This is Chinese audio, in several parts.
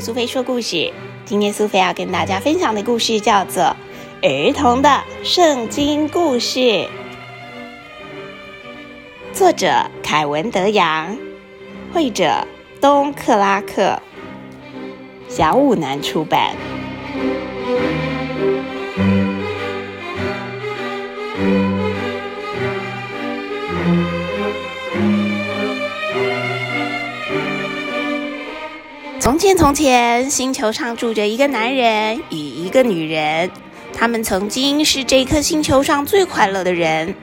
苏菲说故事。今天苏菲要跟大家分享的故事叫做《儿童的圣经故事》，作者凯文·德扬，绘者东克拉克，小五南出版。从前，从前，星球上住着一个男人与一个女人。他们曾经是这颗星球上最快乐的人。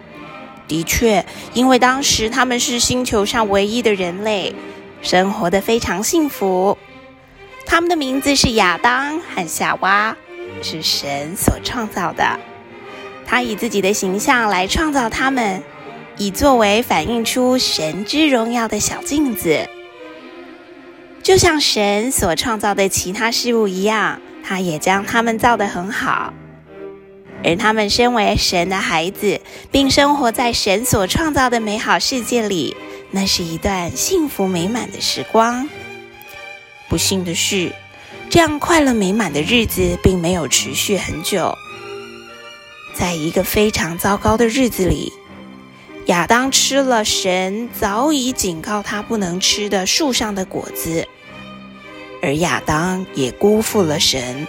的确，因为当时他们是星球上唯一的人类，生活的非常幸福。他们的名字是亚当和夏娃，是神所创造的。他以自己的形象来创造他们，以作为反映出神之荣耀的小镜子。就像神所创造的其他事物一样，他也将他们造得很好。而他们身为神的孩子，并生活在神所创造的美好世界里，那是一段幸福美满的时光。不幸的是，这样快乐美满的日子并没有持续很久。在一个非常糟糕的日子里。亚当吃了神早已警告他不能吃的树上的果子，而亚当也辜负了神。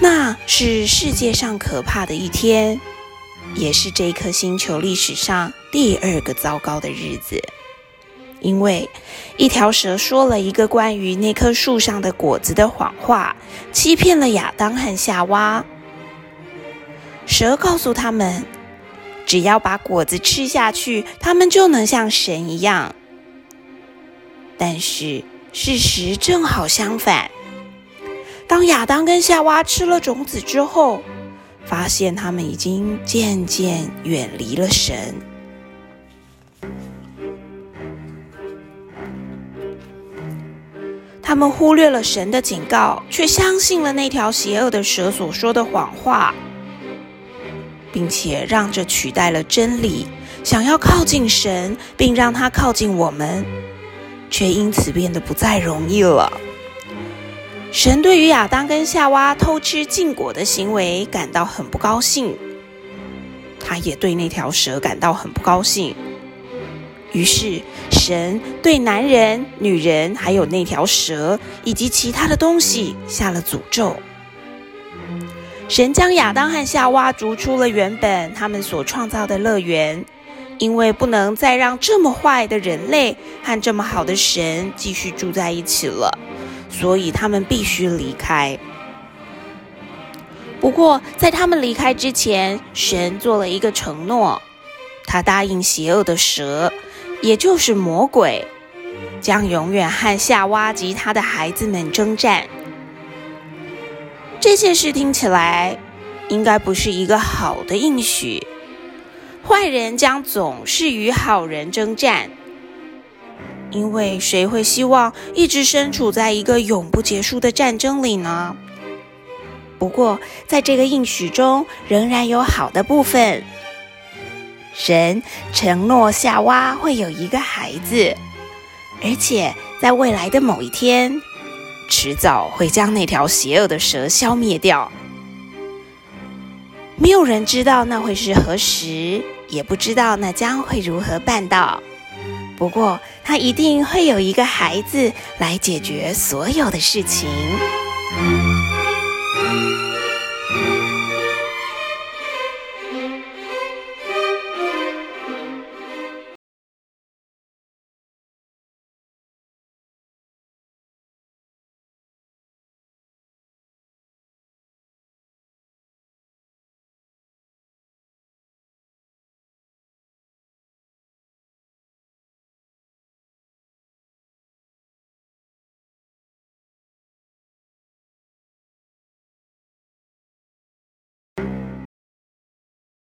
那是世界上可怕的一天，也是这颗星球历史上第二个糟糕的日子。因为一条蛇说了一个关于那棵树上的果子的谎话，欺骗了亚当和夏娃。蛇告诉他们。只要把果子吃下去，他们就能像神一样。但是事实正好相反。当亚当跟夏娃吃了种子之后，发现他们已经渐渐远离了神。他们忽略了神的警告，却相信了那条邪恶的蛇所说的谎话。并且让这取代了真理，想要靠近神，并让他靠近我们，却因此变得不再容易了。神对于亚当跟夏娃偷吃禁果的行为感到很不高兴，他也对那条蛇感到很不高兴。于是，神对男人、女人，还有那条蛇以及其他的东西下了诅咒。神将亚当和夏娃逐出了原本他们所创造的乐园，因为不能再让这么坏的人类和这么好的神继续住在一起了，所以他们必须离开。不过，在他们离开之前，神做了一个承诺，他答应邪恶的蛇，也就是魔鬼，将永远和夏娃及他的孩子们征战。这件事听起来应该不是一个好的应许。坏人将总是与好人征战，因为谁会希望一直身处在一个永不结束的战争里呢？不过，在这个应许中，仍然有好的部分。神承诺夏娃会有一个孩子，而且在未来的某一天。迟早会将那条邪恶的蛇消灭掉。没有人知道那会是何时，也不知道那将会如何办到。不过，他一定会有一个孩子来解决所有的事情。